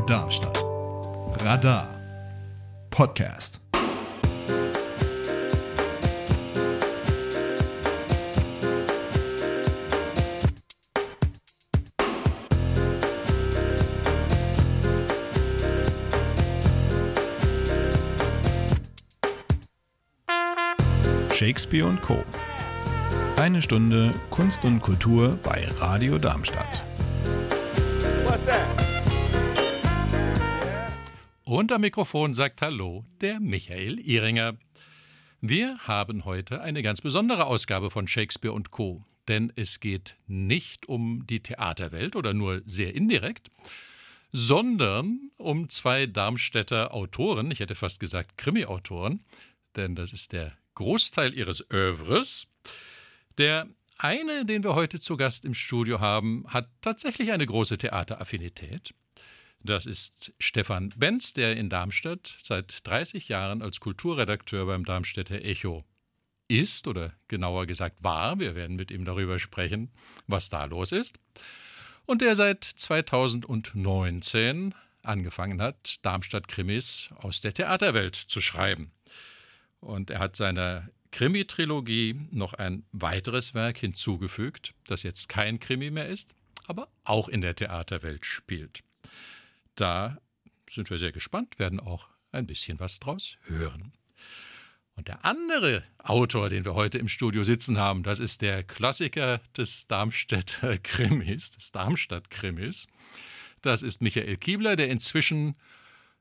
Darmstadt. Radar Podcast. Shakespeare und Co. Eine Stunde Kunst und Kultur bei Radio Darmstadt. Und am Mikrofon sagt Hallo der Michael Ihringer. Wir haben heute eine ganz besondere Ausgabe von Shakespeare und Co. Denn es geht nicht um die Theaterwelt oder nur sehr indirekt, sondern um zwei Darmstädter Autoren, ich hätte fast gesagt Krimi-Autoren, denn das ist der Großteil ihres Övres. Der eine, den wir heute zu Gast im Studio haben, hat tatsächlich eine große Theateraffinität. Das ist Stefan Benz, der in Darmstadt seit 30 Jahren als Kulturredakteur beim Darmstädter Echo ist oder genauer gesagt war. Wir werden mit ihm darüber sprechen, was da los ist. Und der seit 2019 angefangen hat, Darmstadt Krimis aus der Theaterwelt zu schreiben. Und er hat seiner Krimi-Trilogie noch ein weiteres Werk hinzugefügt, das jetzt kein Krimi mehr ist, aber auch in der Theaterwelt spielt. Da sind wir sehr gespannt, werden auch ein bisschen was draus hören. Und der andere Autor, den wir heute im Studio sitzen haben, das ist der Klassiker des Darmstädter Krimis, des Darmstadt-Krimis. Das ist Michael Kiebler, der inzwischen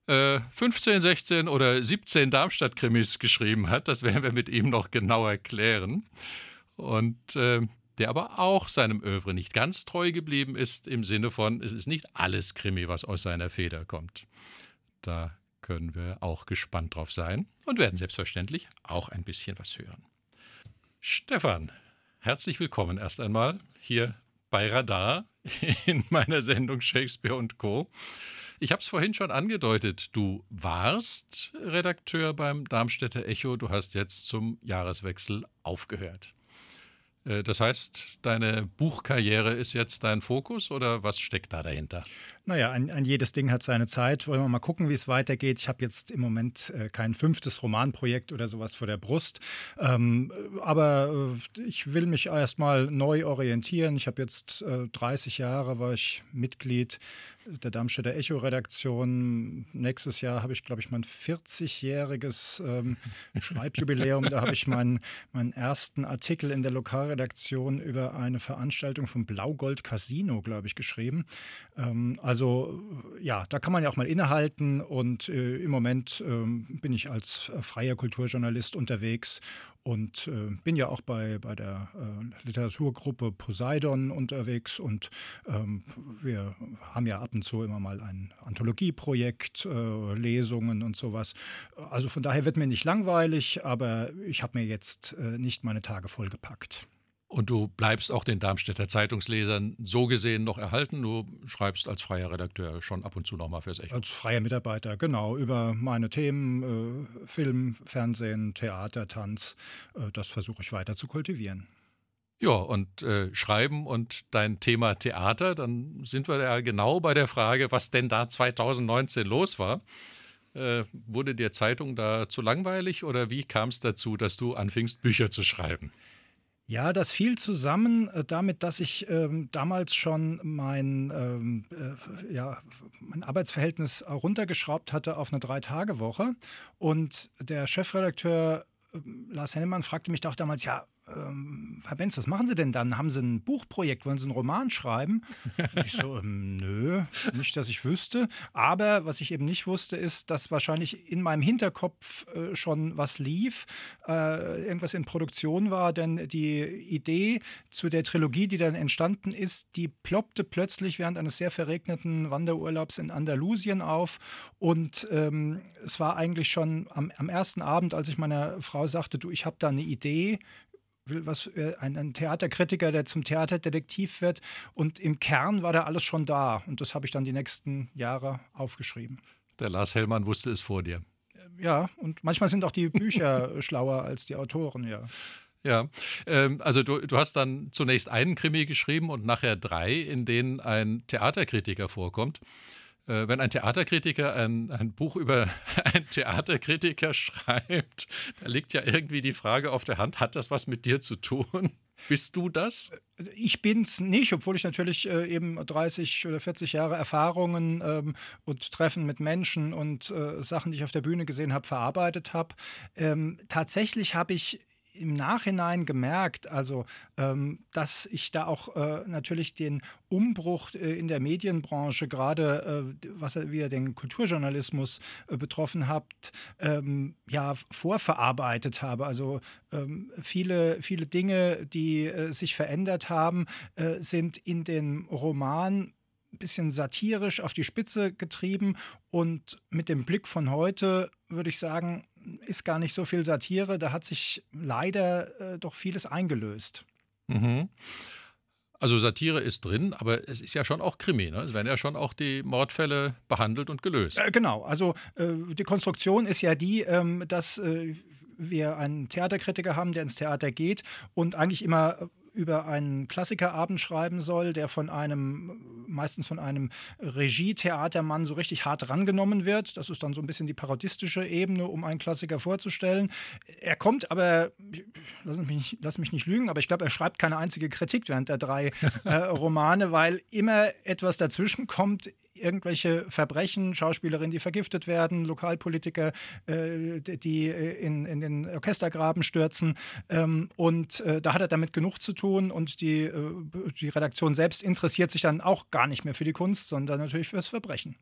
15, äh, 16 oder 17 Darmstadt-Krimis geschrieben hat. Das werden wir mit ihm noch genauer klären. Und äh, der aber auch seinem Övre nicht ganz treu geblieben ist, im Sinne von, es ist nicht alles Krimi, was aus seiner Feder kommt. Da können wir auch gespannt drauf sein und werden selbstverständlich auch ein bisschen was hören. Stefan, herzlich willkommen erst einmal hier bei Radar in meiner Sendung Shakespeare und Co. Ich habe es vorhin schon angedeutet, du warst Redakteur beim Darmstädter Echo, du hast jetzt zum Jahreswechsel aufgehört. Äh, das heißt, deine Buchkarriere ist jetzt dein Fokus oder was steckt da dahinter? Naja, ein, ein jedes Ding hat seine Zeit. Wollen wir mal gucken, wie es weitergeht. Ich habe jetzt im Moment äh, kein fünftes Romanprojekt oder sowas vor der Brust. Ähm, aber äh, ich will mich erstmal neu orientieren. Ich habe jetzt äh, 30 Jahre, war ich Mitglied der Darmstädter Echo-Redaktion. Nächstes Jahr habe ich, glaube ich, mein 40-jähriges ähm, Schreibjubiläum. Da habe ich meinen, meinen ersten Artikel in der Lokalredaktion über eine Veranstaltung vom Blaugold Casino, glaube ich, geschrieben. Ähm, also ja, da kann man ja auch mal innehalten und äh, im Moment äh, bin ich als äh, freier Kulturjournalist unterwegs und äh, bin ja auch bei, bei der äh, Literaturgruppe Poseidon unterwegs und ähm, wir haben ja ab und zu immer mal ein Anthologieprojekt, äh, Lesungen und sowas. Also von daher wird mir nicht langweilig, aber ich habe mir jetzt nicht meine Tage vollgepackt. Und du bleibst auch den Darmstädter Zeitungslesern so gesehen noch erhalten. Du schreibst als freier Redakteur schon ab und zu nochmal fürs Echo. Als freier Mitarbeiter, genau. Über meine Themen, äh, Film, Fernsehen, Theater, Tanz. Äh, das versuche ich weiter zu kultivieren. Ja, und äh, Schreiben und dein Thema Theater, dann sind wir ja genau bei der Frage, was denn da 2019 los war. Äh, wurde dir Zeitung da zu langweilig oder wie kam es dazu, dass du anfingst, Bücher zu schreiben? Ja, das fiel zusammen äh, damit, dass ich ähm, damals schon mein, ähm, äh, ja, mein Arbeitsverhältnis runtergeschraubt hatte auf eine Drei-Tage-Woche. Und der Chefredakteur äh, Lars Hennemann fragte mich doch damals, ja, ähm, Herr Benz, was machen Sie denn dann? Haben Sie ein Buchprojekt? Wollen Sie einen Roman schreiben? Und ich so, ähm, nö, nicht, dass ich wüsste. Aber was ich eben nicht wusste, ist, dass wahrscheinlich in meinem Hinterkopf äh, schon was lief, äh, irgendwas in Produktion war, denn die Idee zu der Trilogie, die dann entstanden ist, die ploppte plötzlich während eines sehr verregneten Wanderurlaubs in Andalusien auf. Und ähm, es war eigentlich schon am, am ersten Abend, als ich meiner Frau sagte, du, ich habe da eine Idee, will was, äh, ein, ein, Theaterkritiker, der zum Theaterdetektiv wird. Und im Kern war da alles schon da. Und das habe ich dann die nächsten Jahre aufgeschrieben. Der Lars Hellmann wusste es vor dir. Äh, ja, und manchmal sind auch die Bücher schlauer als die Autoren, ja. Ja, ähm, also du, du hast dann zunächst einen Krimi geschrieben und nachher drei, in denen ein Theaterkritiker vorkommt. Äh, wenn ein Theaterkritiker ein, ein Buch über einen Theaterkritiker schreibt, da liegt ja irgendwie die Frage auf der Hand, hat das was mit dir zu tun? Bist du das? Ich bin es nicht, obwohl ich natürlich äh, eben 30 oder 40 Jahre Erfahrungen ähm, und Treffen mit Menschen und äh, Sachen, die ich auf der Bühne gesehen habe, verarbeitet habe. Ähm, tatsächlich habe ich im Nachhinein gemerkt, also ähm, dass ich da auch äh, natürlich den Umbruch äh, in der Medienbranche, gerade äh, was wie er den Kulturjournalismus äh, betroffen hat, ähm, ja vorverarbeitet habe. Also ähm, viele, viele Dinge, die äh, sich verändert haben, äh, sind in den Roman bisschen satirisch auf die Spitze getrieben und mit dem Blick von heute würde ich sagen, ist gar nicht so viel Satire. Da hat sich leider äh, doch vieles eingelöst. Mhm. Also Satire ist drin, aber es ist ja schon auch Krimi. Ne? Es werden ja schon auch die Mordfälle behandelt und gelöst. Äh, genau, also äh, die Konstruktion ist ja die, ähm, dass äh, wir einen Theaterkritiker haben, der ins Theater geht und eigentlich immer über einen Klassikerabend schreiben soll, der von einem, meistens von einem Regietheatermann so richtig hart rangenommen wird. Das ist dann so ein bisschen die parodistische Ebene, um einen Klassiker vorzustellen. Er kommt aber, lass mich, lass mich nicht lügen, aber ich glaube, er schreibt keine einzige Kritik während der drei äh, Romane, weil immer etwas dazwischen kommt irgendwelche Verbrechen, Schauspielerinnen, die vergiftet werden, Lokalpolitiker, äh, die äh, in, in den Orchestergraben stürzen. Ähm, und äh, da hat er damit genug zu tun und die, äh, die Redaktion selbst interessiert sich dann auch gar nicht mehr für die Kunst, sondern natürlich fürs Verbrechen.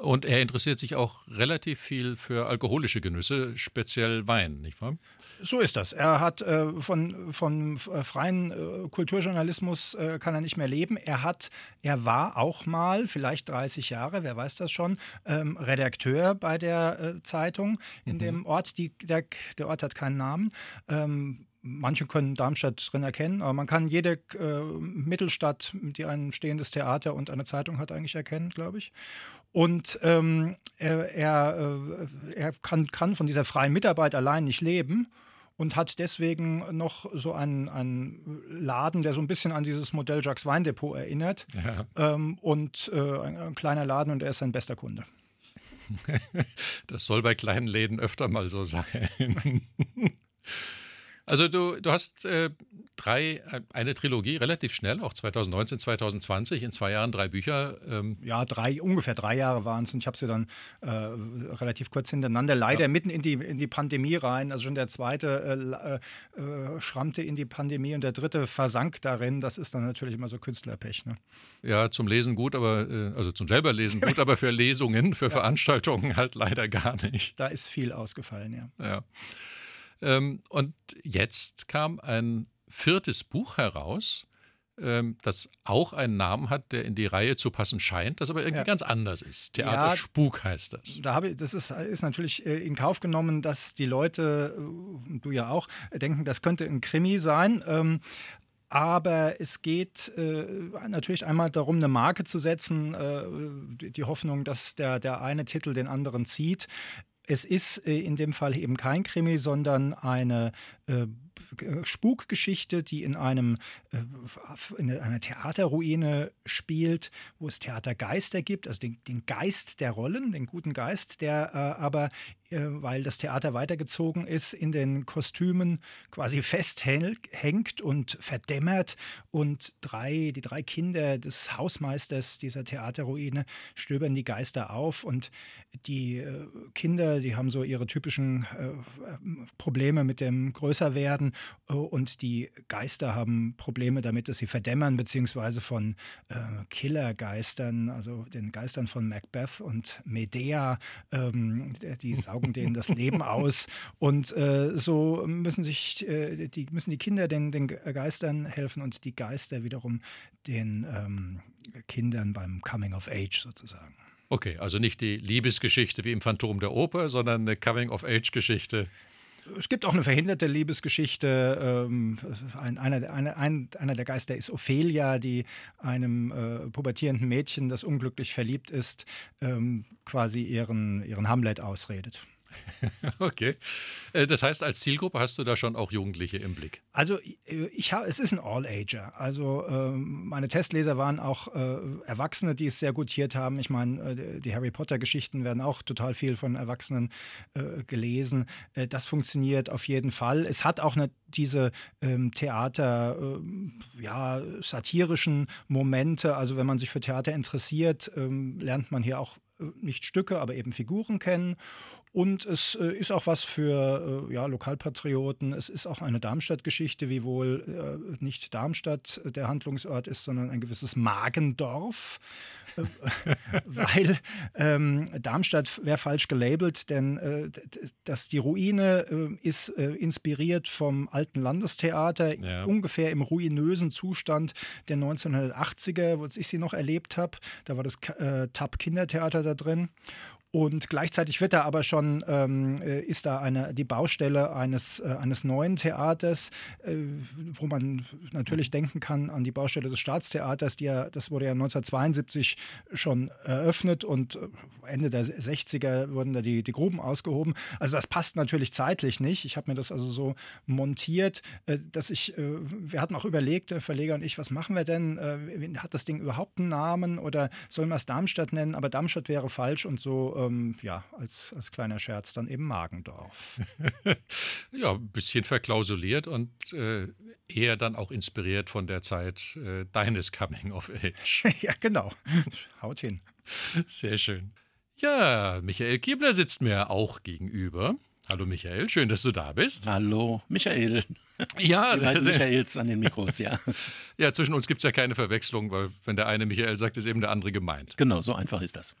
Und er interessiert sich auch relativ viel für alkoholische Genüsse, speziell Wein, nicht wahr? So ist das. Er hat äh, von, von äh, freien äh, Kulturjournalismus äh, kann er nicht mehr leben. Er hat, er war auch mal, vielleicht 30 Jahre, wer weiß das schon, ähm, Redakteur bei der äh, Zeitung in mhm. dem Ort. Die, der, der Ort hat keinen Namen. Ähm, Manche können Darmstadt drin erkennen, aber man kann jede äh, Mittelstadt, die ein stehendes Theater und eine Zeitung hat, eigentlich erkennen, glaube ich. Und ähm, er, er, er kann, kann, von dieser freien Mitarbeit allein nicht leben und hat deswegen noch so einen, einen Laden, der so ein bisschen an dieses Modell Jacques Weindepot erinnert. Ja. Ähm, und äh, ein, ein, kleiner Laden und er ist sein bester Kunde. Das soll bei kleinen Läden öfter mal so sein. Also du, du hast äh, drei, äh, eine Trilogie relativ schnell, auch 2019, 2020, in zwei Jahren drei Bücher. Ähm. Ja, drei, ungefähr drei Jahre waren es und ich habe sie dann äh, relativ kurz hintereinander, leider ja. mitten in die, in die Pandemie rein. Also schon der zweite äh, äh, schrammte in die Pandemie und der dritte versank darin. Das ist dann natürlich immer so Künstlerpech. Ne? Ja, zum Lesen gut, aber äh, also zum selber lesen gut, aber für Lesungen, für ja. Veranstaltungen halt leider gar nicht. Da ist viel ausgefallen, ja. Ja. Ähm, und jetzt kam ein viertes Buch heraus, ähm, das auch einen Namen hat, der in die Reihe zu passen scheint, das aber irgendwie ja. ganz anders ist. Theater ja, Spuk heißt das. Da habe ich, das ist, ist natürlich äh, in Kauf genommen, dass die Leute, äh, du ja auch, denken, das könnte ein Krimi sein. Ähm, aber es geht äh, natürlich einmal darum, eine Marke zu setzen, äh, die Hoffnung, dass der, der eine Titel den anderen zieht. Es ist äh, in dem Fall eben kein Krimi, sondern eine äh, Spukgeschichte, die in einem äh, in einer Theaterruine spielt, wo es Theatergeister gibt, also den, den Geist der Rollen, den guten Geist, der äh, aber äh, weil das Theater weitergezogen ist, in den Kostümen quasi festhängt und verdämmert. Und drei, die drei Kinder des Hausmeisters dieser Theaterruine stöbern die Geister auf. Und die äh, Kinder, die haben so ihre typischen äh, Probleme mit dem Größerwerden. Und die Geister haben Probleme damit, dass sie verdämmern, beziehungsweise von Killergeistern, also den Geistern von Macbeth und Medea, ähm, die saugen saugen denen das Leben aus. Und äh, so müssen sich äh, die, müssen die Kinder den, den Geistern helfen und die Geister wiederum den ähm, Kindern beim Coming of Age sozusagen. Okay, also nicht die Liebesgeschichte wie im Phantom der Oper, sondern eine Coming-of-Age-Geschichte. Es gibt auch eine verhinderte Liebesgeschichte. Ähm, ein, einer, einer, ein, einer der Geister ist Ophelia, die einem äh, pubertierenden Mädchen, das unglücklich verliebt ist, ähm, quasi ihren, ihren Hamlet ausredet. Okay. Äh, das heißt, als Zielgruppe hast du da schon auch Jugendliche im Blick? Also ich habe, es ist ein All-Ager. Also ähm, meine Testleser waren auch äh, Erwachsene, die es sehr gutiert haben. Ich meine, äh, die Harry Potter-Geschichten werden auch total viel von Erwachsenen äh, gelesen. Äh, das funktioniert auf jeden Fall. Es hat auch eine, diese ähm, Theater, ähm, ja, satirischen Momente. Also wenn man sich für Theater interessiert, lernt man hier auch äh, nicht Stücke, aber eben Figuren kennen. Und es äh, ist auch was für äh, ja, Lokalpatrioten. Es ist auch eine Darmstadt-Geschichte, wiewohl äh, nicht Darmstadt der Handlungsort ist, sondern ein gewisses Magendorf. Äh, weil ähm, Darmstadt wäre falsch gelabelt, denn äh, dass die Ruine ist inspiriert vom alten Landestheater, ja. ungefähr im ruinösen Zustand der 1980er, wo ich sie noch erlebt habe. Da war das TAP Kindertheater da drin. Und gleichzeitig wird da aber schon, ähm, äh, ist da eine, die Baustelle eines, äh, eines neuen Theaters, äh, wo man natürlich denken kann an die Baustelle des Staatstheaters, die ja, das wurde ja 1972 schon eröffnet und äh, Ende der 60er wurden da die, die Gruben ausgehoben. Also das passt natürlich zeitlich nicht. Ich habe mir das also so montiert, äh, dass ich, äh, wir hatten auch überlegt, der Verleger und ich, was machen wir denn? hat das Ding überhaupt einen Namen oder sollen wir es Darmstadt nennen? Aber Darmstadt wäre falsch und so ähm, ja, als, als kleiner Scherz dann eben Magendorf. ja, ein bisschen verklausuliert und äh, eher dann auch inspiriert von der Zeit äh, deines Coming of Age. ja, genau. Haut hin. Sehr schön. Ja, Michael Kiebler sitzt mir auch gegenüber. Hallo Michael, schön, dass du da bist. Hallo Michael. Ja, das Michaels an den Mikros, ja. ja, zwischen uns gibt es ja keine Verwechslung, weil wenn der eine Michael sagt, ist eben der andere gemeint. Genau, so einfach ist das.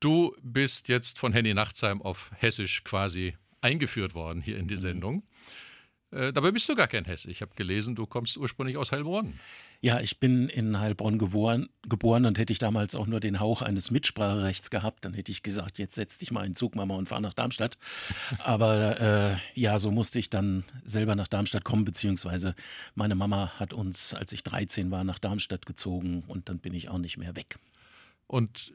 Du bist jetzt von Henny Nachtsheim auf Hessisch quasi eingeführt worden hier in die mhm. Sendung. Äh, dabei bist du gar kein Hesse. Ich habe gelesen, du kommst ursprünglich aus Heilbronn. Ja, ich bin in Heilbronn geboren, geboren und hätte ich damals auch nur den Hauch eines Mitspracherechts gehabt, dann hätte ich gesagt, jetzt setz dich mal in Zug, Mama, und fahr nach Darmstadt. Aber äh, ja, so musste ich dann selber nach Darmstadt kommen, beziehungsweise meine Mama hat uns, als ich 13 war, nach Darmstadt gezogen und dann bin ich auch nicht mehr weg. Und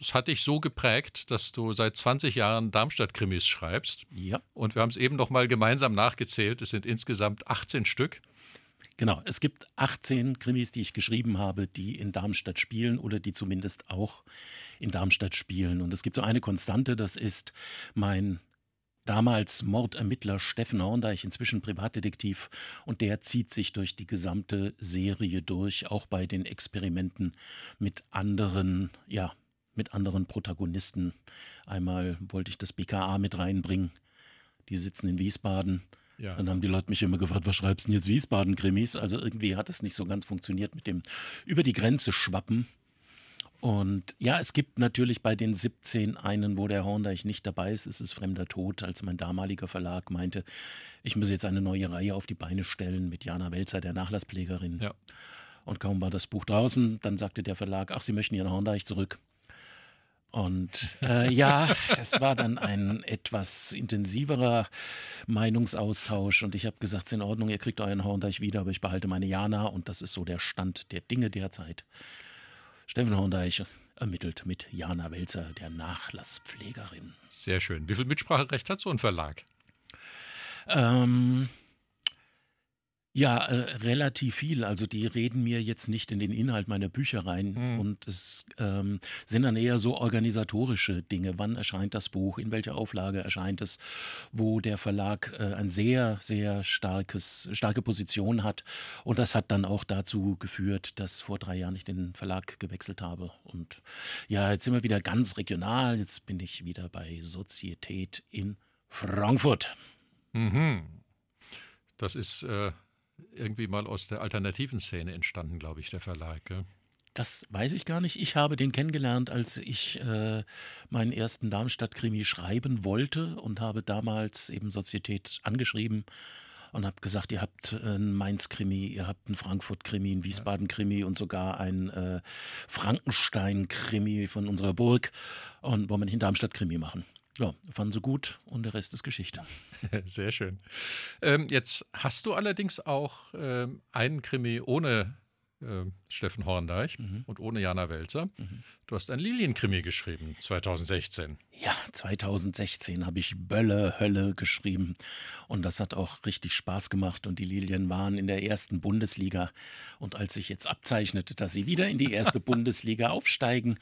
es äh, hat dich so geprägt, dass du seit 20 Jahren Darmstadt-Krimis schreibst. Ja. Und wir haben es eben noch mal gemeinsam nachgezählt. Es sind insgesamt 18 Stück. Genau, es gibt 18 Krimis, die ich geschrieben habe, die in Darmstadt spielen oder die zumindest auch in Darmstadt spielen. Und es gibt so eine Konstante, das ist mein damals Mordermittler Steffen Horndeich, inzwischen Privatdetektiv, und der zieht sich durch die gesamte Serie durch, auch bei den Experimenten mit anderen, ja, mit anderen Protagonisten. Einmal wollte ich das BKA mit reinbringen. Die sitzen in Wiesbaden. Ja. Dann haben die Leute mich immer gefragt, was schreibst du denn jetzt Wiesbaden-Krimis? Also irgendwie hat es nicht so ganz funktioniert mit dem über die Grenze schwappen. Und ja, es gibt natürlich bei den 17 einen, wo der Horndeich nicht dabei ist. Es ist Fremder Tod, als mein damaliger Verlag meinte, ich muss jetzt eine neue Reihe auf die Beine stellen mit Jana Welzer, der Nachlasspflegerin. Ja. Und kaum war das Buch draußen, dann sagte der Verlag, ach, Sie möchten Ihren Horndeich zurück. Und äh, ja, es war dann ein etwas intensiverer Meinungsaustausch und ich habe gesagt, es ist in Ordnung, ihr kriegt euren Horndeich wieder, aber ich behalte meine Jana und das ist so der Stand der Dinge derzeit. Steffen Horndeich ermittelt mit Jana Welzer, der Nachlasspflegerin. Sehr schön. Wie viel Mitspracherecht hat so ein Verlag? Ähm, ja, äh, relativ viel. Also die reden mir jetzt nicht in den Inhalt meiner Bücher rein mhm. und es ähm, sind dann eher so organisatorische Dinge. Wann erscheint das Buch? In welcher Auflage erscheint es? Wo der Verlag äh, ein sehr, sehr starkes, starke Position hat. Und das hat dann auch dazu geführt, dass vor drei Jahren ich den Verlag gewechselt habe. Und ja, jetzt sind wir wieder ganz regional. Jetzt bin ich wieder bei Sozietät in Frankfurt. Mhm. Das ist äh, irgendwie mal aus der alternativen Szene entstanden, glaube ich, der Verlag. Gell? Das weiß ich gar nicht. Ich habe den kennengelernt, als ich äh, meinen ersten Darmstadt-Krimi schreiben wollte und habe damals eben Sozietät angeschrieben und habe gesagt, ihr habt einen Mainz-Krimi, ihr habt einen Frankfurt-Krimi, einen Wiesbaden-Krimi und sogar einen äh, Frankenstein-Krimi von unserer Burg und wollen wir nicht einen Darmstadt-Krimi machen. Ja, fanden sie gut und der Rest ist Geschichte. Sehr schön. Ähm, jetzt hast du allerdings auch ähm, einen Krimi ohne äh, Steffen Horndeich mhm. und ohne Jana Welzer. Mhm. Du hast ein Lilienkrimi geschrieben, 2016. Ja, 2016 habe ich Bölle Hölle geschrieben und das hat auch richtig Spaß gemacht und die Lilien waren in der ersten Bundesliga und als sich jetzt abzeichnete, dass sie wieder in die erste Bundesliga aufsteigen,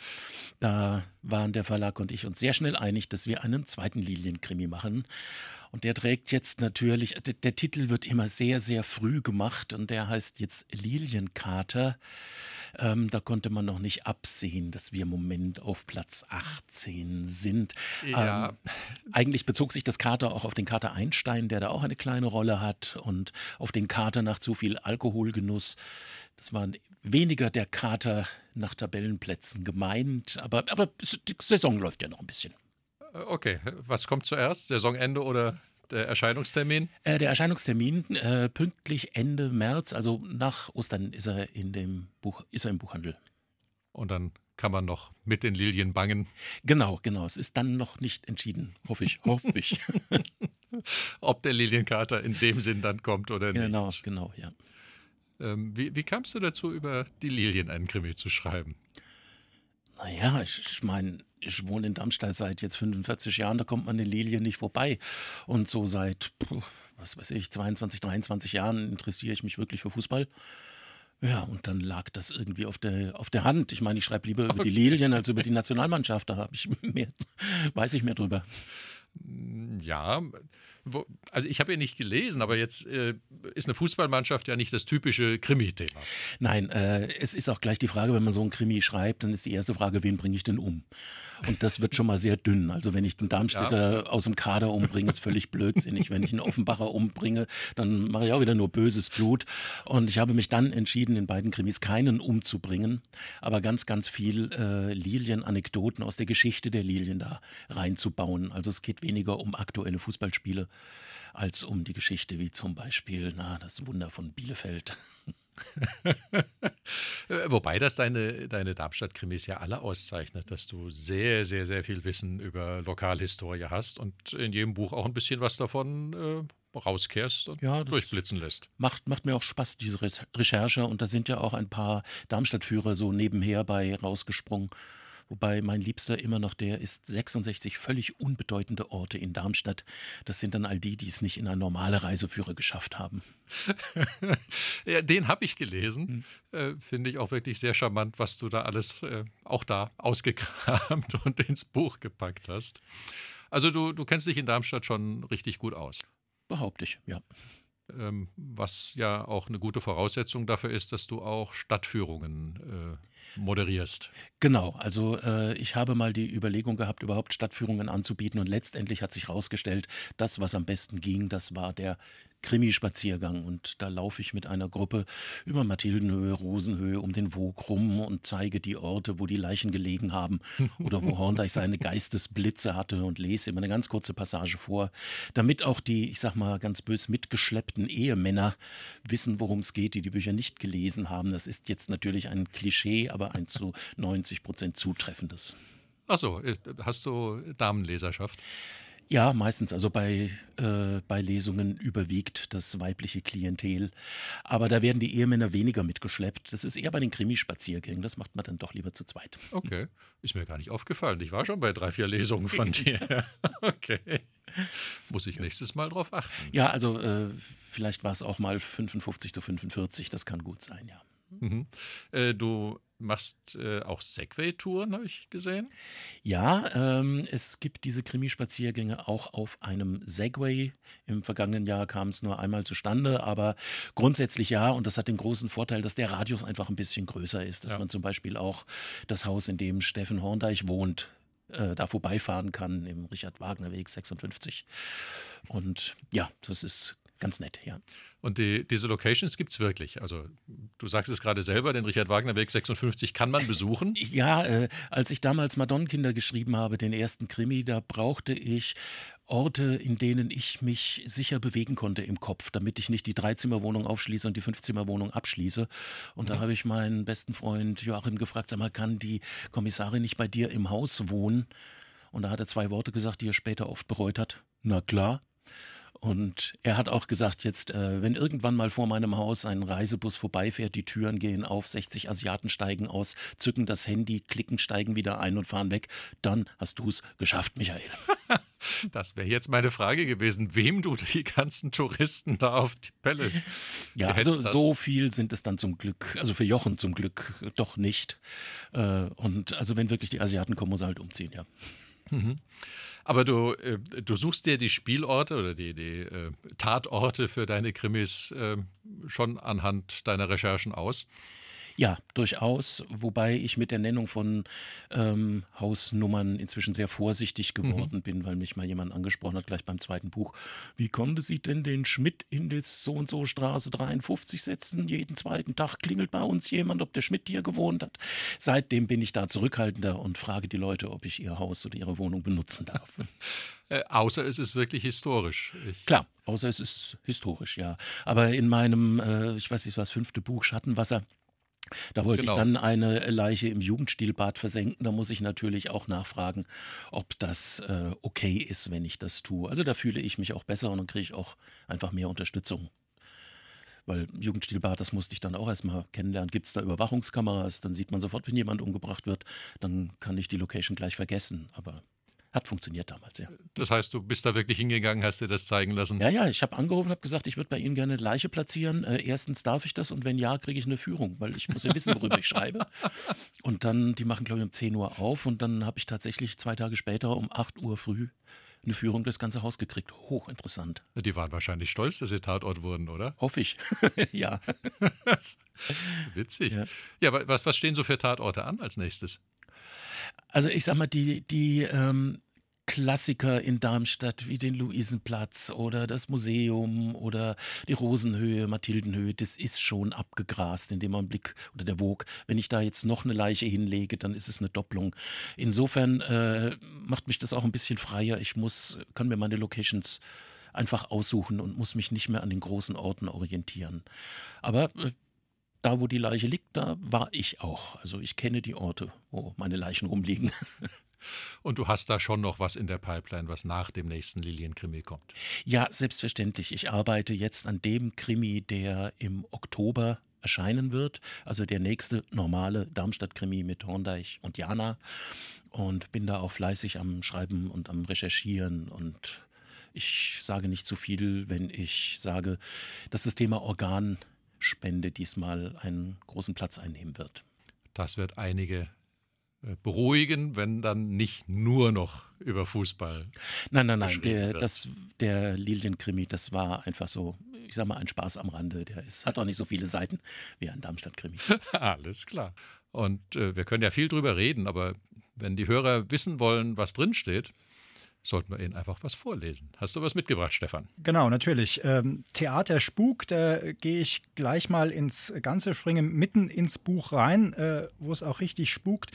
da waren der Verlag und ich uns sehr schnell einig, dass wir einen zweiten Lilienkrimi machen und der trägt jetzt natürlich, der, der Titel wird immer sehr, sehr früh gemacht und der heißt jetzt Lilienkater. Ähm, da konnte man noch nicht absehen, dass wir im Moment auf Platz 18 sind. Ja. Ähm, eigentlich bezog sich das Kater auch auf den Kater Einstein, der da auch eine kleine Rolle hat und auf den Kater nach zu viel Alkoholgenuss. Das war weniger der Kater nach Tabellenplätzen gemeint, aber, aber die Saison läuft ja noch ein bisschen. Okay, was kommt zuerst? Saisonende oder der Erscheinungstermin? Äh, der Erscheinungstermin äh, pünktlich Ende März, also nach Ostern ist er in dem Buch, ist er im Buchhandel. Und dann kann man noch mit den Lilien bangen. Genau, genau. Es ist dann noch nicht entschieden, hoffe ich, hoffe ich. Ob der Lilienkater in dem Sinn dann kommt oder genau, nicht. Genau, genau, ja. Ähm, wie, wie kamst du dazu, über die Lilien einen Krimi zu schreiben? Naja, ich, ich meine, ich wohne in Darmstadt seit jetzt 45 Jahren, da kommt man den Lilien nicht vorbei. Und so seit, was weiß ich, 22, 23 Jahren interessiere ich mich wirklich für Fußball. Ja, und dann lag das irgendwie auf der, auf der Hand. Ich meine, ich schreibe lieber über die Lilien als über die Nationalmannschaft. Da habe ich mehr, weiß ich mehr drüber. Ja, wo, also ich habe ja nicht gelesen, aber jetzt äh, ist eine Fußballmannschaft ja nicht das typische Krimi-Thema. Nein, äh, es ist auch gleich die Frage, wenn man so ein Krimi schreibt, dann ist die erste Frage, wen bringe ich denn um? Und das wird schon mal sehr dünn. Also wenn ich den Darmstädter ja. aus dem Kader umbringe, ist völlig blödsinnig. wenn ich einen Offenbacher umbringe, dann mache ich auch wieder nur böses Blut. Und ich habe mich dann entschieden, in beiden Krimis keinen umzubringen, aber ganz, ganz viel äh, Lilien-Anekdoten aus der Geschichte der Lilien da reinzubauen. Also es geht weniger um aktuelle Fußballspiele als um die Geschichte wie zum Beispiel na, das Wunder von Bielefeld. Wobei das deine, deine Darmstadt-Krimis ja alle auszeichnet, dass du sehr, sehr, sehr viel Wissen über Lokalhistorie hast und in jedem Buch auch ein bisschen was davon äh, rauskehrst und ja, durchblitzen lässt. Macht, macht mir auch Spaß, diese Recherche. Und da sind ja auch ein paar Darmstadt-Führer so nebenher bei rausgesprungen. Wobei mein Liebster immer noch der ist 66 völlig unbedeutende Orte in Darmstadt. Das sind dann all die, die es nicht in eine normale Reiseführer geschafft haben. ja, den habe ich gelesen. Hm. Äh, Finde ich auch wirklich sehr charmant, was du da alles äh, auch da ausgekramt und ins Buch gepackt hast. Also du, du kennst dich in Darmstadt schon richtig gut aus. Behaupte ich, ja. Ähm, was ja auch eine gute Voraussetzung dafür ist, dass du auch Stadtführungen äh, moderierst. Genau, also äh, ich habe mal die Überlegung gehabt, überhaupt Stadtführungen anzubieten und letztendlich hat sich herausgestellt, das, was am besten ging, das war der Krimi-Spaziergang und da laufe ich mit einer Gruppe über Mathildenhöhe, Rosenhöhe um den Wog rum und zeige die Orte, wo die Leichen gelegen haben oder wo Horndeich seine Geistesblitze hatte und lese immer eine ganz kurze Passage vor, damit auch die, ich sag mal ganz bös mitgeschleppten Ehemänner wissen, worum es geht, die die Bücher nicht gelesen haben. Das ist jetzt natürlich ein Klischee, aber ein zu 90 Prozent zutreffendes. Achso, äh, hast du Damenleserschaft? Ja, meistens. Also bei, äh, bei Lesungen überwiegt das weibliche Klientel. Aber da werden die Ehemänner weniger mitgeschleppt. Das ist eher bei den Krimispaziergängen. Das macht man dann doch lieber zu zweit. Okay. Ist mir gar nicht aufgefallen. Ich war schon bei drei, vier Lesungen von dir. okay. Muss ich nächstes Mal drauf achten. Ja, also äh, vielleicht war es auch mal 55 zu 45. Das kann gut sein, ja. Mhm. Äh, du machst äh, auch Segway-Touren, habe ich gesehen. Ja, ähm, es gibt diese Krimispaziergänge auch auf einem Segway. Im vergangenen Jahr kam es nur einmal zustande, aber grundsätzlich ja. Und das hat den großen Vorteil, dass der Radius einfach ein bisschen größer ist, dass ja. man zum Beispiel auch das Haus, in dem Steffen Horndeich wohnt, äh, da vorbeifahren kann, im Richard-Wagner-Weg 56. Und ja, das ist ganz nett, ja. Und die, diese Locations gibt es wirklich. Also du sagst es gerade selber, den Richard Wagner Weg 56 kann man besuchen. Ja, äh, als ich damals Madonnenkinder geschrieben habe, den ersten Krimi, da brauchte ich Orte, in denen ich mich sicher bewegen konnte im Kopf, damit ich nicht die Dreizimmerwohnung aufschließe und die Fünfzimmerwohnung abschließe. Und da mhm. habe ich meinen besten Freund Joachim gefragt, sag mal, kann die Kommissarin nicht bei dir im Haus wohnen? Und da hat er zwei Worte gesagt, die er später oft bereut hat. Na klar. Und er hat auch gesagt, jetzt, äh, wenn irgendwann mal vor meinem Haus ein Reisebus vorbeifährt, die Türen gehen auf, 60 Asiaten steigen aus, zücken das Handy, klicken, steigen wieder ein und fahren weg, dann hast du es geschafft, Michael. Das wäre jetzt meine Frage gewesen, wem du die ganzen Touristen da auf die Bälle. Ja, also so viel sind es dann zum Glück, also für Jochen zum Glück doch nicht. Äh, und also wenn wirklich die Asiaten kommen, muss er halt umziehen, ja. Mhm. Aber du, äh, du suchst dir die Spielorte oder die, die äh, Tatorte für deine Krimis äh, schon anhand deiner Recherchen aus. Ja, durchaus. Wobei ich mit der Nennung von ähm, Hausnummern inzwischen sehr vorsichtig mhm. geworden mhm. bin, weil mich mal jemand angesprochen hat, gleich beim zweiten Buch. Wie konnte sie denn den Schmidt in die so und so Straße 53 setzen? Jeden zweiten Tag klingelt bei uns jemand, ob der Schmidt hier gewohnt hat. Seitdem bin ich da zurückhaltender und frage die Leute, ob ich ihr Haus oder ihre Wohnung benutzen darf. Äh, außer es ist wirklich historisch. Ich Klar, außer es ist historisch, ja. Aber in meinem, äh, ich weiß nicht was, fünfte Buch Schattenwasser, da wollte genau. ich dann eine Leiche im Jugendstilbad versenken. Da muss ich natürlich auch nachfragen, ob das äh, okay ist, wenn ich das tue. Also da fühle ich mich auch besser und dann kriege ich auch einfach mehr Unterstützung. Weil Jugendstilbad, das musste ich dann auch erstmal kennenlernen. Gibt es da Überwachungskameras? Dann sieht man sofort, wenn jemand umgebracht wird. Dann kann ich die Location gleich vergessen. Aber hat funktioniert damals, ja. Das heißt, du bist da wirklich hingegangen, hast dir das zeigen lassen? Ja, ja, ich habe angerufen und habe gesagt, ich würde bei Ihnen gerne eine Leiche platzieren. Äh, erstens darf ich das und wenn ja, kriege ich eine Führung, weil ich muss ja wissen, worüber ich schreibe. Und dann, die machen, glaube ich, um 10 Uhr auf und dann habe ich tatsächlich zwei Tage später um 8 Uhr früh eine Führung das ganze Haus gekriegt. Hochinteressant. Die waren wahrscheinlich stolz, dass sie Tatort wurden, oder? Hoffe ich. ja. Witzig. Ja, ja was, was stehen so für Tatorte an als nächstes? Also ich sag mal, die, die ähm, Klassiker in Darmstadt wie den Luisenplatz oder das Museum oder die Rosenhöhe, Mathildenhöhe, das ist schon abgegrast in dem Augenblick oder der Wog. Wenn ich da jetzt noch eine Leiche hinlege, dann ist es eine Doppelung. Insofern äh, macht mich das auch ein bisschen freier. Ich muss, kann mir meine Locations einfach aussuchen und muss mich nicht mehr an den großen Orten orientieren. Aber äh, da, wo die Leiche liegt, da war ich auch. Also ich kenne die Orte, wo meine Leichen rumliegen. Und du hast da schon noch was in der Pipeline, was nach dem nächsten Lilienkrimi kommt? Ja, selbstverständlich. Ich arbeite jetzt an dem Krimi, der im Oktober erscheinen wird. Also der nächste normale Darmstadt-Krimi mit Horndeich und Jana. Und bin da auch fleißig am Schreiben und am Recherchieren und ich sage nicht zu viel, wenn ich sage, dass das Thema Organ Spende diesmal einen großen Platz einnehmen wird. Das wird einige äh, beruhigen, wenn dann nicht nur noch über Fußball. Nein, nein, nein. Der, das, der Lilienkrimi, das war einfach so, ich sag mal, ein Spaß am Rande. Der ist, hat auch nicht so viele Seiten wie ein Darmstadt-Krimi. Alles klar. Und äh, wir können ja viel drüber reden, aber wenn die Hörer wissen wollen, was drinsteht, sollten wir Ihnen einfach was vorlesen. Hast du was mitgebracht, Stefan? Genau, natürlich. Ähm, Theater Spuk, da gehe ich gleich mal ins Ganze, springe mitten ins Buch rein, äh, wo es auch richtig spukt.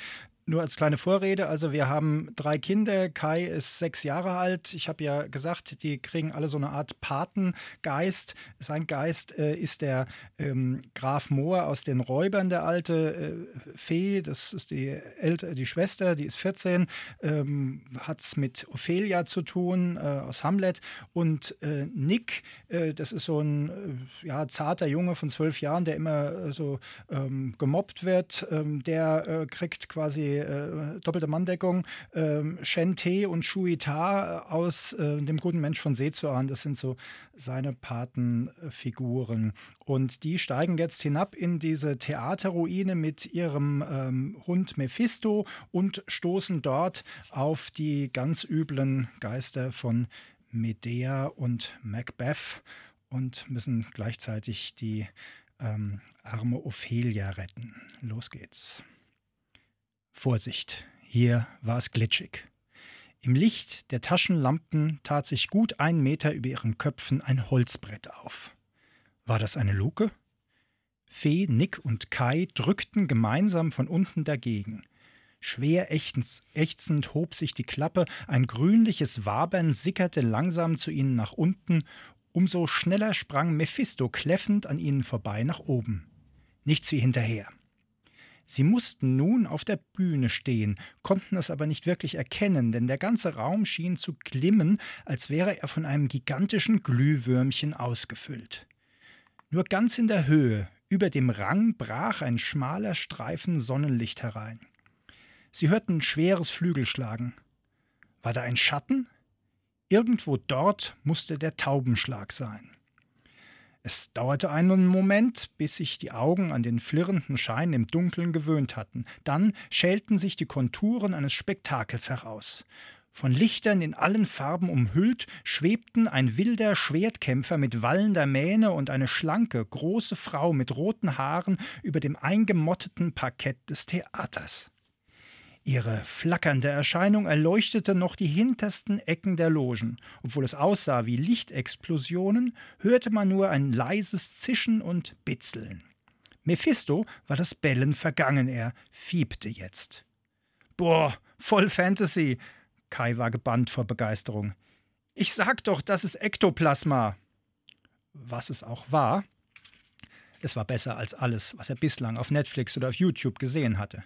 Nur als kleine Vorrede, also wir haben drei Kinder, Kai ist sechs Jahre alt. Ich habe ja gesagt, die kriegen alle so eine Art Patengeist. Sein Geist äh, ist der ähm, Graf Mohr aus den Räubern, der alte äh, Fee, das ist die, Älte, die Schwester, die ist 14, ähm, hat es mit Ophelia zu tun, äh, aus Hamlet. Und äh, Nick, äh, das ist so ein äh, ja, zarter Junge von zwölf Jahren, der immer so ähm, gemobbt wird. Ähm, der kriegt quasi äh, doppelte Manndeckung, äh, Shen Te und Shui Ta aus äh, dem guten Mensch von Sezuan. Das sind so seine Patenfiguren. Und die steigen jetzt hinab in diese Theaterruine mit ihrem ähm, Hund Mephisto und stoßen dort auf die ganz üblen Geister von Medea und Macbeth und müssen gleichzeitig die ähm, arme Ophelia retten. Los geht's. Vorsicht, hier war es glitschig. Im Licht der Taschenlampen tat sich gut ein Meter über ihren Köpfen ein Holzbrett auf. War das eine Luke? Fee, Nick und Kai drückten gemeinsam von unten dagegen. Schwer ächzend hob sich die Klappe, ein grünliches Wabern sickerte langsam zu ihnen nach unten, umso schneller sprang Mephisto kläffend an ihnen vorbei nach oben. Nichts wie hinterher. Sie mussten nun auf der Bühne stehen, konnten es aber nicht wirklich erkennen, denn der ganze Raum schien zu glimmen, als wäre er von einem gigantischen Glühwürmchen ausgefüllt. Nur ganz in der Höhe, über dem Rang, brach ein schmaler Streifen Sonnenlicht herein. Sie hörten schweres Flügelschlagen. War da ein Schatten? Irgendwo dort musste der Taubenschlag sein. Es dauerte einen Moment, bis sich die Augen an den flirrenden Schein im Dunkeln gewöhnt hatten. Dann schälten sich die Konturen eines Spektakels heraus. Von Lichtern in allen Farben umhüllt, schwebten ein wilder Schwertkämpfer mit wallender Mähne und eine schlanke, große Frau mit roten Haaren über dem eingemotteten Parkett des Theaters. Ihre flackernde Erscheinung erleuchtete noch die hintersten Ecken der Logen. Obwohl es aussah wie Lichtexplosionen, hörte man nur ein leises Zischen und Bitzeln. Mephisto war das Bellen vergangen, er fiebte jetzt. Boah, voll Fantasy! Kai war gebannt vor Begeisterung. Ich sag doch, das ist Ektoplasma! Was es auch war, es war besser als alles, was er bislang auf Netflix oder auf YouTube gesehen hatte.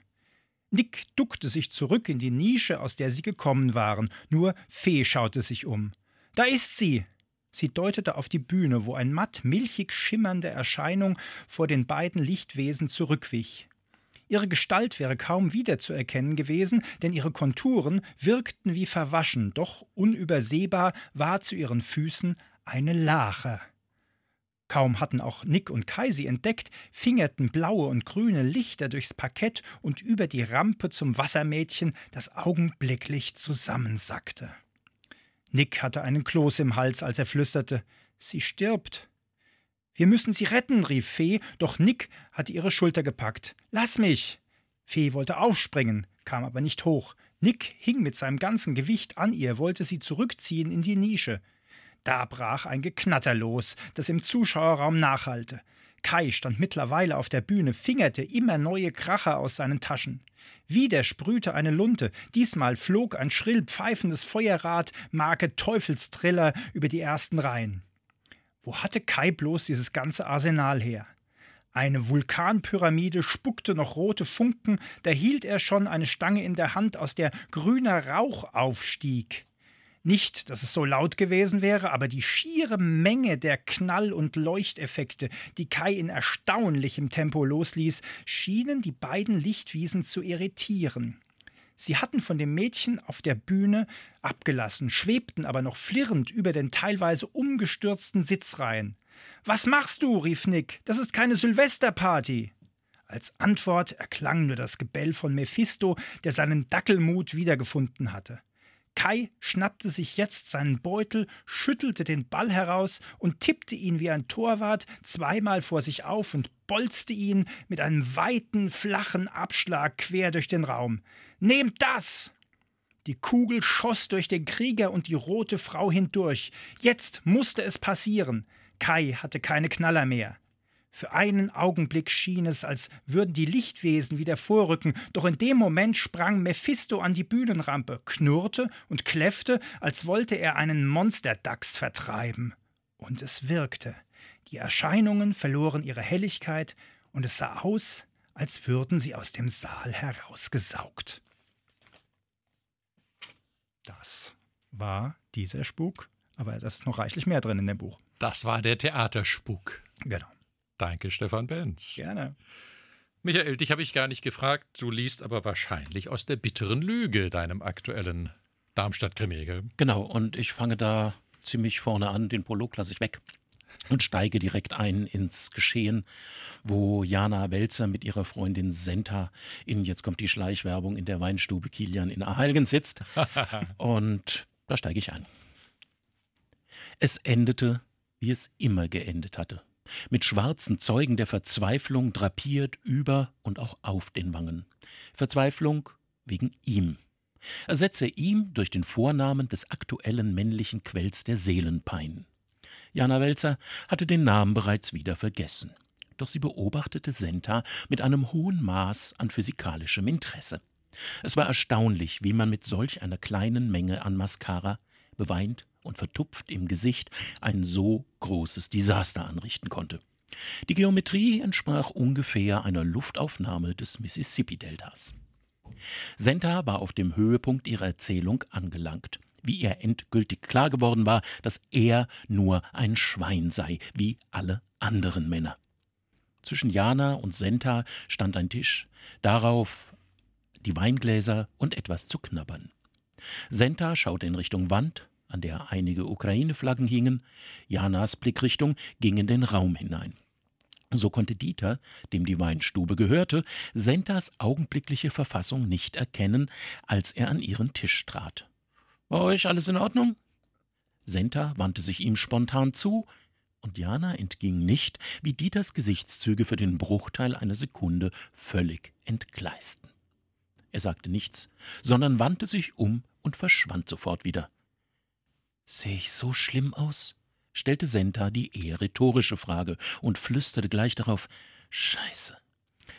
Nick duckte sich zurück in die Nische, aus der sie gekommen waren. Nur Fee schaute sich um. Da ist sie! Sie deutete auf die Bühne, wo ein matt milchig schimmernde Erscheinung vor den beiden Lichtwesen zurückwich. Ihre Gestalt wäre kaum wiederzuerkennen gewesen, denn ihre Konturen wirkten wie verwaschen, doch unübersehbar war zu ihren Füßen eine Lache. Kaum hatten auch Nick und Kai sie entdeckt, fingerten blaue und grüne Lichter durchs Parkett und über die Rampe zum Wassermädchen, das augenblicklich zusammensackte. Nick hatte einen Kloß im Hals, als er flüsterte: Sie stirbt. Wir müssen sie retten, rief Fee, doch Nick hatte ihre Schulter gepackt. Lass mich! Fee wollte aufspringen, kam aber nicht hoch. Nick hing mit seinem ganzen Gewicht an ihr, wollte sie zurückziehen in die Nische. Da brach ein Geknatter los, das im Zuschauerraum nachhallte. Kai stand mittlerweile auf der Bühne, fingerte immer neue Kracher aus seinen Taschen. Wieder sprühte eine Lunte, diesmal flog ein schrill pfeifendes Feuerrad, Marke Teufelstriller, über die ersten Reihen. Wo hatte Kai bloß dieses ganze Arsenal her? Eine Vulkanpyramide spuckte noch rote Funken, da hielt er schon eine Stange in der Hand, aus der grüner Rauch aufstieg. Nicht, dass es so laut gewesen wäre, aber die schiere Menge der Knall- und Leuchteffekte, die Kai in erstaunlichem Tempo losließ, schienen die beiden Lichtwiesen zu irritieren. Sie hatten von dem Mädchen auf der Bühne abgelassen, schwebten aber noch flirrend über den teilweise umgestürzten Sitzreihen. Was machst du? rief Nick. Das ist keine Silvesterparty. Als Antwort erklang nur das Gebell von Mephisto, der seinen Dackelmut wiedergefunden hatte. Kai schnappte sich jetzt seinen Beutel, schüttelte den Ball heraus und tippte ihn wie ein Torwart zweimal vor sich auf und bolzte ihn mit einem weiten, flachen Abschlag quer durch den Raum. Nehmt das! Die Kugel schoss durch den Krieger und die rote Frau hindurch. Jetzt musste es passieren. Kai hatte keine Knaller mehr. Für einen Augenblick schien es, als würden die Lichtwesen wieder vorrücken, doch in dem Moment sprang Mephisto an die Bühnenrampe, knurrte und kläffte, als wollte er einen Monsterdachs vertreiben. Und es wirkte. Die Erscheinungen verloren ihre Helligkeit, und es sah aus, als würden sie aus dem Saal herausgesaugt. Das war dieser Spuk, aber das ist noch reichlich mehr drin in dem Buch. Das war der Theaterspuk. Genau. Danke, Stefan Benz. Gerne. Michael, dich habe ich gar nicht gefragt. Du liest aber wahrscheinlich aus der bitteren Lüge, deinem aktuellen Darmstadt-Krimi. Genau, und ich fange da ziemlich vorne an, den Prolog lasse ich weg und steige direkt ein ins Geschehen, wo Jana Welzer mit ihrer Freundin Senta in, jetzt kommt die Schleichwerbung, in der Weinstube Kilian in Aheilgen sitzt. und da steige ich ein. Es endete, wie es immer geendet hatte mit schwarzen Zeugen der Verzweiflung drapiert über und auch auf den Wangen. Verzweiflung wegen ihm. Ersetze ihm durch den Vornamen des aktuellen männlichen Quells der Seelenpein. Jana Welzer hatte den Namen bereits wieder vergessen. Doch sie beobachtete Senta mit einem hohen Maß an physikalischem Interesse. Es war erstaunlich, wie man mit solch einer kleinen Menge an Mascara beweint und vertupft im Gesicht ein so großes Desaster anrichten konnte. Die Geometrie entsprach ungefähr einer Luftaufnahme des Mississippi-Deltas. Senta war auf dem Höhepunkt ihrer Erzählung angelangt, wie ihr endgültig klar geworden war, dass er nur ein Schwein sei, wie alle anderen Männer. Zwischen Jana und Senta stand ein Tisch, darauf die Weingläser und etwas zu knabbern. Senta schaute in Richtung Wand, an der einige Ukraine-Flaggen hingen. Janas Blickrichtung ging in den Raum hinein. So konnte Dieter, dem die Weinstube gehörte, Sentas augenblickliche Verfassung nicht erkennen, als er an ihren Tisch trat. Bei euch alles in Ordnung? Senta wandte sich ihm spontan zu, und Jana entging nicht, wie Dieters Gesichtszüge für den Bruchteil einer Sekunde völlig entgleisten. Er sagte nichts, sondern wandte sich um und verschwand sofort wieder. Sehe ich so schlimm aus? stellte Senta die eher rhetorische Frage und flüsterte gleich darauf Scheiße.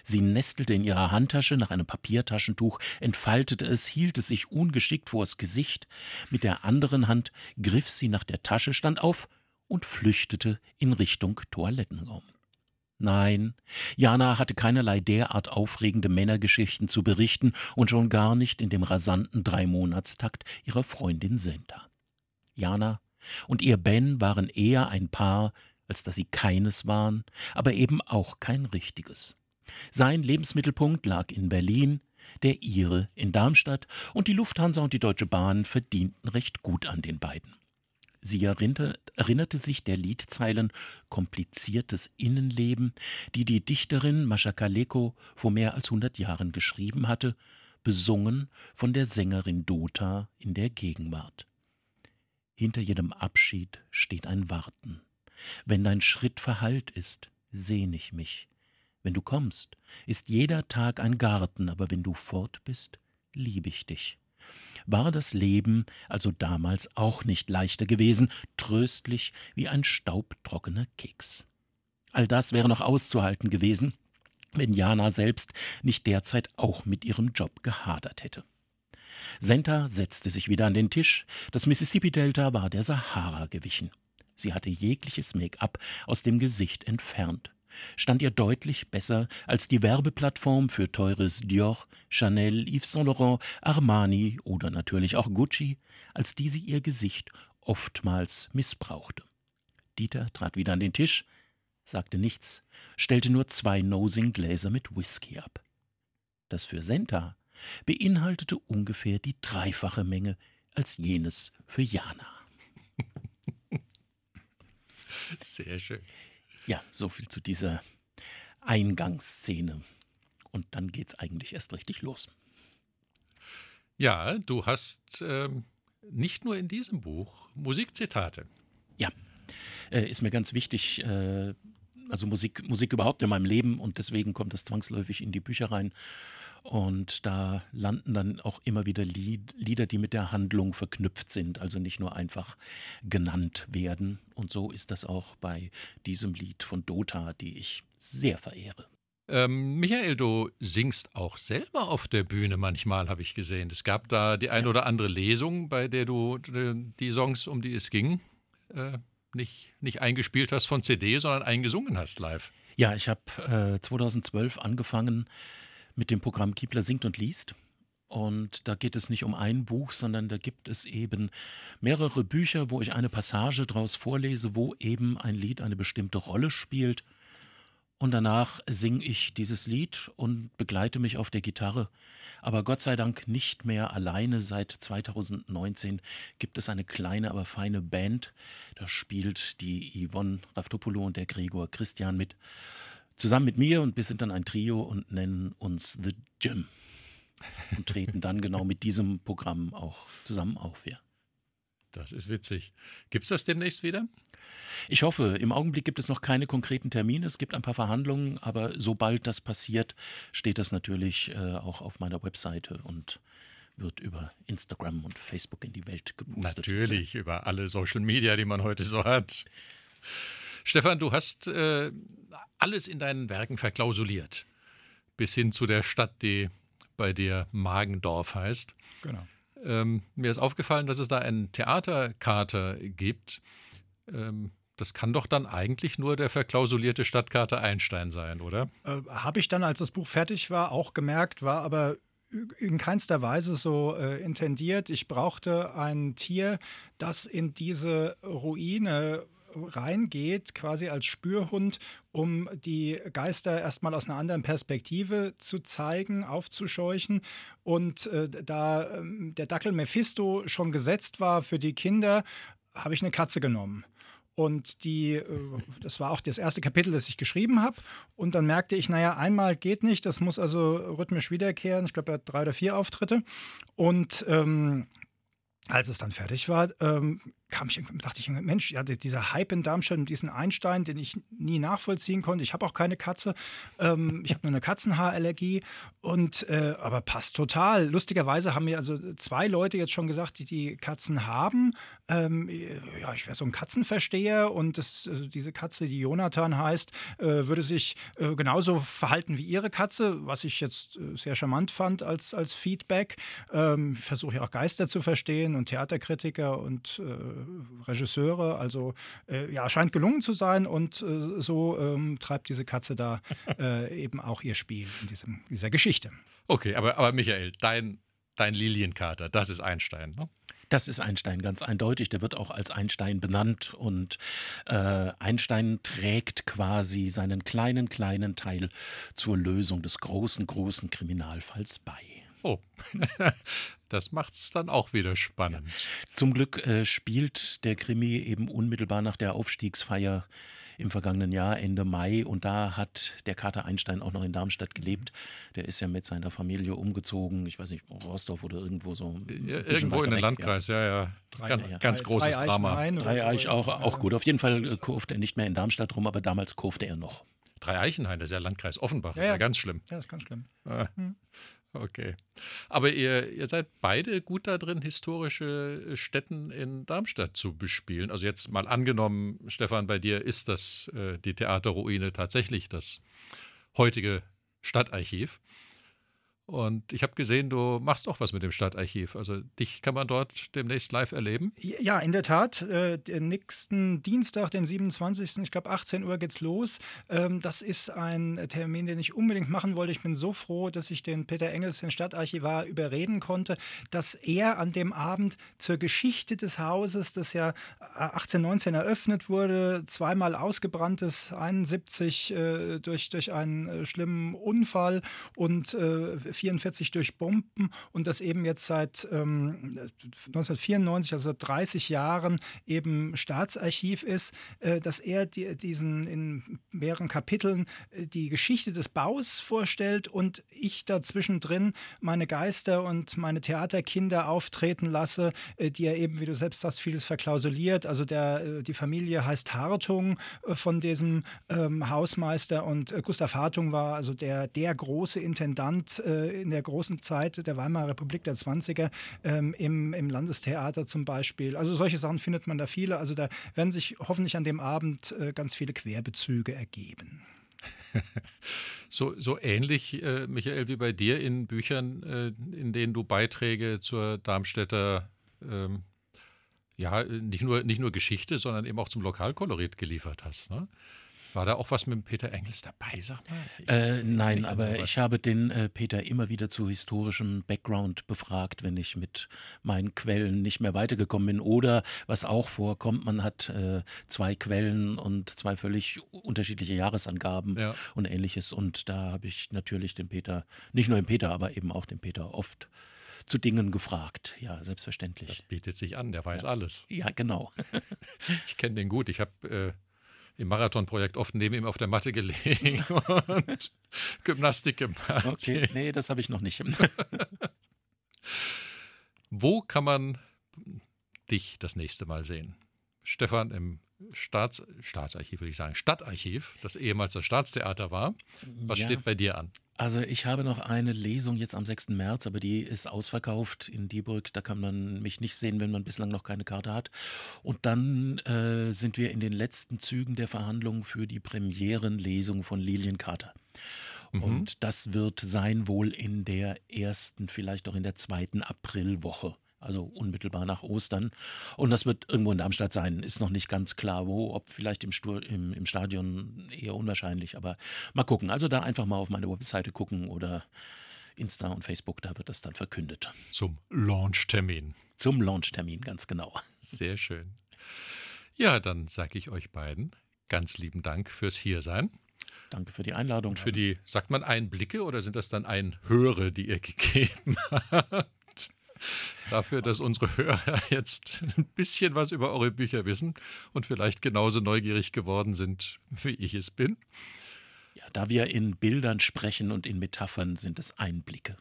Sie nestelte in ihrer Handtasche nach einem Papiertaschentuch, entfaltete es, hielt es sich ungeschickt vors Gesicht, mit der anderen Hand griff sie nach der Tasche, stand auf und flüchtete in Richtung Toilettenraum. Nein, Jana hatte keinerlei derart aufregende Männergeschichten zu berichten und schon gar nicht in dem rasanten Dreimonatstakt ihrer Freundin Senta. Jana und ihr Ben waren eher ein Paar, als dass sie keines waren, aber eben auch kein richtiges. Sein Lebensmittelpunkt lag in Berlin, der ihre in Darmstadt, und die Lufthansa und die Deutsche Bahn verdienten recht gut an den beiden. Sie erinnerte, sich der Liedzeilen Kompliziertes Innenleben, die die Dichterin Mascha Kaleko vor mehr als hundert Jahren geschrieben hatte, besungen von der Sängerin Dota in der Gegenwart. Hinter jedem Abschied steht ein Warten. Wenn dein Schritt verhallt ist, sehn ich mich. Wenn du kommst, ist jeder Tag ein Garten, aber wenn du fort bist, lieb ich dich. War das Leben also damals auch nicht leichter gewesen, tröstlich wie ein staubtrockener Keks. All das wäre noch auszuhalten gewesen, wenn Jana selbst nicht derzeit auch mit ihrem Job gehadert hätte. Senta setzte sich wieder an den Tisch. Das Mississippi-Delta war der Sahara gewichen. Sie hatte jegliches Make-up aus dem Gesicht entfernt. Stand ihr deutlich besser als die Werbeplattform für teures Dior, Chanel, Yves Saint Laurent, Armani oder natürlich auch Gucci, als die sie ihr Gesicht oftmals missbrauchte. Dieter trat wieder an den Tisch, sagte nichts, stellte nur zwei Nosing-Gläser mit Whisky ab. Das für Senta beinhaltete ungefähr die dreifache Menge als jenes für Jana. Sehr schön. Ja, so viel zu dieser Eingangsszene. Und dann geht's eigentlich erst richtig los. Ja, du hast ähm, nicht nur in diesem Buch Musikzitate. Ja, äh, ist mir ganz wichtig. Äh, also Musik, Musik überhaupt in meinem Leben und deswegen kommt es zwangsläufig in die Bücher rein. Und da landen dann auch immer wieder Lieder, die mit der Handlung verknüpft sind, also nicht nur einfach genannt werden. Und so ist das auch bei diesem Lied von Dota, die ich sehr verehre. Ähm, Michael, du singst auch selber auf der Bühne manchmal, habe ich gesehen. Es gab da die ein oder andere Lesung, bei der du äh, die Songs, um die es ging, äh, nicht, nicht eingespielt hast von CD, sondern eingesungen hast live. Ja, ich habe äh, 2012 angefangen, mit dem Programm Kiepler singt und liest. Und da geht es nicht um ein Buch, sondern da gibt es eben mehrere Bücher, wo ich eine Passage daraus vorlese, wo eben ein Lied eine bestimmte Rolle spielt. Und danach singe ich dieses Lied und begleite mich auf der Gitarre. Aber Gott sei Dank nicht mehr alleine. Seit 2019 gibt es eine kleine, aber feine Band. Da spielt die Yvonne Raftopoulou und der Gregor Christian mit zusammen mit mir und wir sind dann ein Trio und nennen uns The Gym und treten dann genau mit diesem Programm auch zusammen auf, ja. Das ist witzig. Gibt es das demnächst wieder? Ich hoffe. Im Augenblick gibt es noch keine konkreten Termine. Es gibt ein paar Verhandlungen, aber sobald das passiert, steht das natürlich äh, auch auf meiner Webseite und wird über Instagram und Facebook in die Welt gepostet. Natürlich, über alle Social Media, die man heute so hat. Stefan, du hast äh, alles in deinen Werken verklausuliert. Bis hin zu der Stadt, die bei dir Magendorf heißt. Genau. Ähm, mir ist aufgefallen, dass es da einen Theaterkater gibt. Ähm, das kann doch dann eigentlich nur der verklausulierte Stadtkater Einstein sein, oder? Äh, Habe ich dann, als das Buch fertig war, auch gemerkt, war aber in keinster Weise so äh, intendiert. Ich brauchte ein Tier, das in diese Ruine reingeht, quasi als Spürhund, um die Geister erstmal aus einer anderen Perspektive zu zeigen, aufzuscheuchen. Und äh, da äh, der Dackel Mephisto schon gesetzt war für die Kinder, habe ich eine Katze genommen. Und die, äh, das war auch das erste Kapitel, das ich geschrieben habe. Und dann merkte ich, naja, einmal geht nicht, das muss also rhythmisch wiederkehren. Ich glaube, er hat drei oder vier Auftritte. Und ähm, als es dann fertig war, ähm, kam ich, dachte ich, Mensch, ja, dieser Hype in Darmstadt mit diesem Einstein, den ich nie nachvollziehen konnte. Ich habe auch keine Katze. Ähm, ich habe nur eine Katzenhaarallergie. Und, äh, aber passt total. Lustigerweise haben mir also zwei Leute jetzt schon gesagt, die die Katzen haben. Ähm, ja, ich wäre so ein Katzenversteher und das, also diese Katze, die Jonathan heißt, äh, würde sich äh, genauso verhalten wie ihre Katze, was ich jetzt äh, sehr charmant fand als, als Feedback. Ähm, ich versuche ja auch Geister zu verstehen und Theaterkritiker und äh, Regisseure. Also äh, ja, scheint gelungen zu sein und äh, so ähm, treibt diese Katze da äh, eben auch ihr Spiel in diesem, dieser Geschichte. Okay, aber, aber Michael, dein, dein Lilienkater, das ist Einstein, ne? Das ist Einstein ganz eindeutig. Der wird auch als Einstein benannt und äh, Einstein trägt quasi seinen kleinen, kleinen Teil zur Lösung des großen, großen Kriminalfalls bei. Oh, das macht es dann auch wieder spannend. Zum Glück äh, spielt der Krimi eben unmittelbar nach der Aufstiegsfeier im vergangenen Jahr, Ende Mai. Und da hat der Kater Einstein auch noch in Darmstadt gelebt. Der ist ja mit seiner Familie umgezogen. Ich weiß nicht, Rostorf oder irgendwo so. Ja, irgendwo in den Landkreis, ja, ja. ja. Drei, ganz, ja. ganz großes drei Drama. Dreieich auch, auch gut. Auf jeden Fall äh, kurfte er nicht mehr in Darmstadt rum, aber damals kurfte er noch. Dreieichenhain, das ist ja Landkreis Offenbach. Ja, ja. ganz schlimm. Ja, das ist ganz schlimm. Ah. Hm. Okay. Aber ihr, ihr seid beide gut da drin, historische äh, Stätten in Darmstadt zu bespielen. Also jetzt mal angenommen, Stefan, bei dir ist das äh, die Theaterruine tatsächlich das heutige Stadtarchiv. Und ich habe gesehen, du machst auch was mit dem Stadtarchiv. Also dich kann man dort demnächst live erleben. Ja, in der Tat. Äh, den nächsten Dienstag, den 27. Ich glaube 18 Uhr geht's los. Ähm, das ist ein Termin, den ich unbedingt machen wollte. Ich bin so froh, dass ich den Peter Engels, den Stadtarchivar, überreden konnte, dass er an dem Abend zur Geschichte des Hauses, das ja 1819 eröffnet wurde, zweimal ausgebranntes, 71 äh, durch, durch einen äh, schlimmen Unfall und 1944 durch Bomben und das eben jetzt seit ähm, 1994, also seit 30 Jahren eben Staatsarchiv ist, äh, dass er die, diesen in mehreren Kapiteln äh, die Geschichte des Baus vorstellt und ich dazwischen drin meine Geister und meine Theaterkinder auftreten lasse, äh, die er eben, wie du selbst sagst, vieles verklausuliert. Also der, äh, die Familie heißt Hartung von diesem ähm, Hausmeister und Gustav Hartung war also der, der große Intendant in der großen Zeit der Weimarer Republik der 20er ähm, im, im Landestheater zum Beispiel. Also solche Sachen findet man da viele. Also da werden sich hoffentlich an dem Abend äh, ganz viele Querbezüge ergeben. so, so ähnlich, äh, Michael, wie bei dir in Büchern, äh, in denen du Beiträge zur Darmstädter ähm, ja, nicht nur, nicht nur Geschichte, sondern eben auch zum Lokalkolorit geliefert hast. Ne? War da auch was mit Peter Engels dabei, sag mal? Äh, nein, aber ich habe den äh, Peter immer wieder zu historischem Background befragt, wenn ich mit meinen Quellen nicht mehr weitergekommen bin. Oder was auch vorkommt, man hat äh, zwei Quellen und zwei völlig unterschiedliche Jahresangaben ja. und ähnliches. Und da habe ich natürlich den Peter, nicht nur den Peter, aber eben auch den Peter oft zu Dingen gefragt. Ja, selbstverständlich. Das bietet sich an, der weiß ja. alles. Ja, genau. ich kenne den gut. Ich habe äh, im Marathonprojekt oft neben ihm auf der Matte gelegen und Gymnastik gemacht. Okay, nee, das habe ich noch nicht. Wo kann man dich das nächste Mal sehen? Stefan im Staats, Staatsarchiv, würde ich sagen, Stadtarchiv, das ehemals das Staatstheater war. Was ja. steht bei dir an? Also ich habe noch eine Lesung jetzt am 6. März, aber die ist ausverkauft in Dieburg. Da kann man mich nicht sehen, wenn man bislang noch keine Karte hat. Und dann äh, sind wir in den letzten Zügen der Verhandlungen für die Premierenlesung von Lilien Carter. Mhm. Und das wird sein wohl in der ersten, vielleicht auch in der zweiten Aprilwoche. Also unmittelbar nach Ostern. Und das wird irgendwo in Darmstadt sein. Ist noch nicht ganz klar, wo, ob vielleicht im, Stur im, im Stadion eher unwahrscheinlich, aber mal gucken. Also da einfach mal auf meine Webseite gucken oder Insta und Facebook, da wird das dann verkündet. Zum Launchtermin. Zum Launchtermin, ganz genau. Sehr schön. Ja, dann sage ich euch beiden ganz lieben Dank fürs Hiersein. Danke für die Einladung. Und für die, sagt man Einblicke oder sind das dann Einhöre, die ihr gegeben habt? Dafür, dass unsere Hörer jetzt ein bisschen was über eure Bücher wissen und vielleicht genauso neugierig geworden sind, wie ich es bin. Ja, da wir in Bildern sprechen und in Metaphern sind es Einblicke.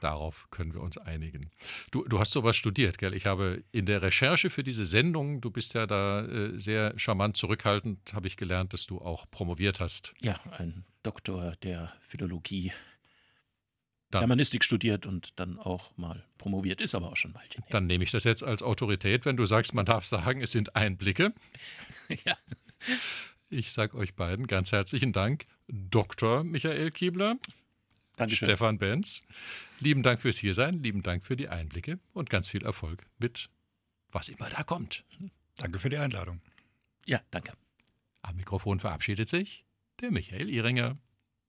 Darauf können wir uns einigen. Du, du hast sowas studiert, gell? Ich habe in der Recherche für diese Sendung, du bist ja da äh, sehr charmant zurückhaltend, habe ich gelernt, dass du auch promoviert hast. Ja, ein Doktor der Philologie dann, Germanistik studiert und dann auch mal promoviert, ist aber auch schon ein Weilchen. Her. Dann nehme ich das jetzt als Autorität, wenn du sagst, man darf sagen, es sind Einblicke. ja. Ich sage euch beiden ganz herzlichen Dank, Dr. Michael Kiebler, Dankeschön. Stefan Benz. Lieben Dank fürs Hiersein, lieben Dank für die Einblicke und ganz viel Erfolg mit was immer da kommt. Danke für die Einladung. Ja, danke. Am Mikrofon verabschiedet sich der Michael Ihringer.